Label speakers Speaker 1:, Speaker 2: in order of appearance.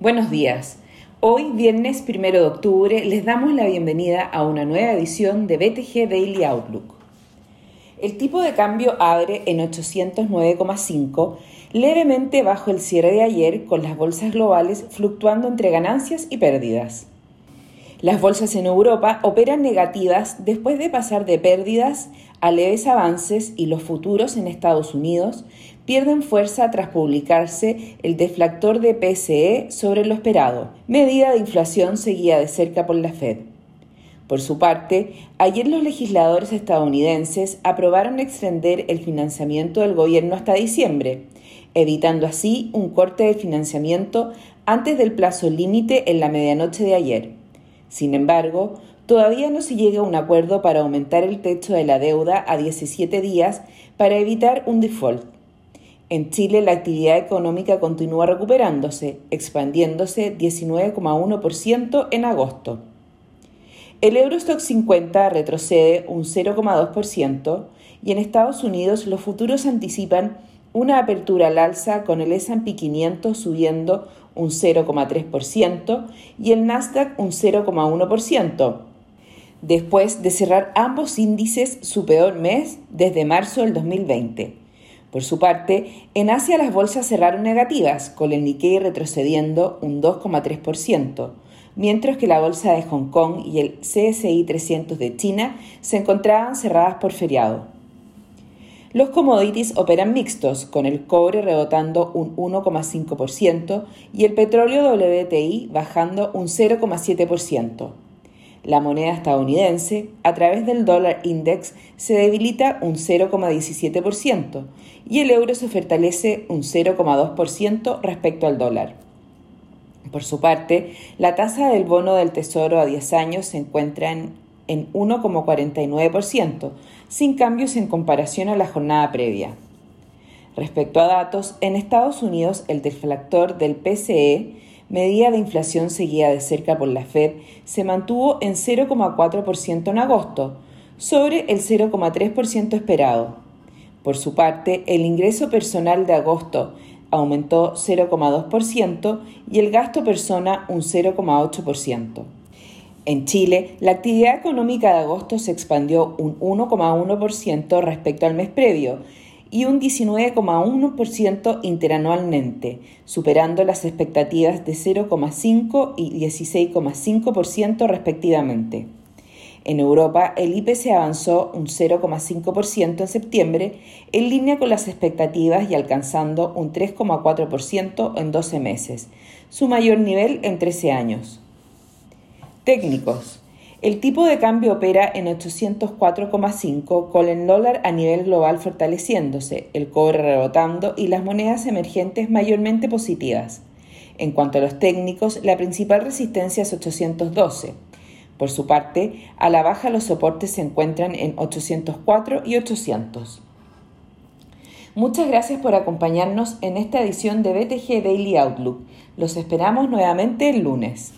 Speaker 1: Buenos días. Hoy, viernes 1 de octubre, les damos la bienvenida a una nueva edición de BTG Daily Outlook. El tipo de cambio abre en 809,5, levemente bajo el cierre de ayer, con las bolsas globales fluctuando entre ganancias y pérdidas. Las bolsas en Europa operan negativas después de pasar de pérdidas a leves avances y los futuros en Estados Unidos pierden fuerza tras publicarse el deflactor de PCE sobre lo esperado, medida de inflación seguida de cerca por la Fed. Por su parte, ayer los legisladores estadounidenses aprobaron extender el financiamiento del gobierno hasta diciembre, evitando así un corte de financiamiento antes del plazo límite en la medianoche de ayer. Sin embargo, todavía no se llega a un acuerdo para aumentar el techo de la deuda a 17 días para evitar un default. En Chile la actividad económica continúa recuperándose, expandiéndose 19,1% en agosto. El Eurostock 50 retrocede un 0,2% y en Estados Unidos los futuros anticipan una apertura al alza con el S&P 500 subiendo un 0,3% y el Nasdaq un 0,1%, después de cerrar ambos índices su peor mes desde marzo del 2020. Por su parte, en Asia las bolsas cerraron negativas, con el Nikkei retrocediendo un 2,3%, mientras que la bolsa de Hong Kong y el CSI 300 de China se encontraban cerradas por feriado. Los commodities operan mixtos, con el cobre rebotando un 1,5% y el petróleo WTI bajando un 0,7%. La moneda estadounidense, a través del dólar index, se debilita un 0,17% y el euro se fortalece un 0,2% respecto al dólar. Por su parte, la tasa del bono del Tesoro a 10 años se encuentra en en 1,49%, sin cambios en comparación a la jornada previa. Respecto a datos, en Estados Unidos el deflactor del PCE, medida de inflación seguida de cerca por la Fed, se mantuvo en 0,4% en agosto, sobre el 0,3% esperado. Por su parte, el ingreso personal de agosto aumentó 0,2% y el gasto persona un 0,8%. En Chile, la actividad económica de agosto se expandió un 1,1% respecto al mes previo y un 19,1% interanualmente, superando las expectativas de 0,5 y 16,5% respectivamente. En Europa, el IPC avanzó un 0,5% en septiembre, en línea con las expectativas y alcanzando un 3,4% en 12 meses, su mayor nivel en 13 años. Técnicos. El tipo de cambio opera en 804,5 con el dólar a nivel global fortaleciéndose, el cobre rebotando y las monedas emergentes mayormente positivas. En cuanto a los técnicos, la principal resistencia es 812. Por su parte, a la baja los soportes se encuentran en 804 y 800. Muchas gracias por acompañarnos en esta edición de BTG Daily Outlook. Los esperamos nuevamente el lunes.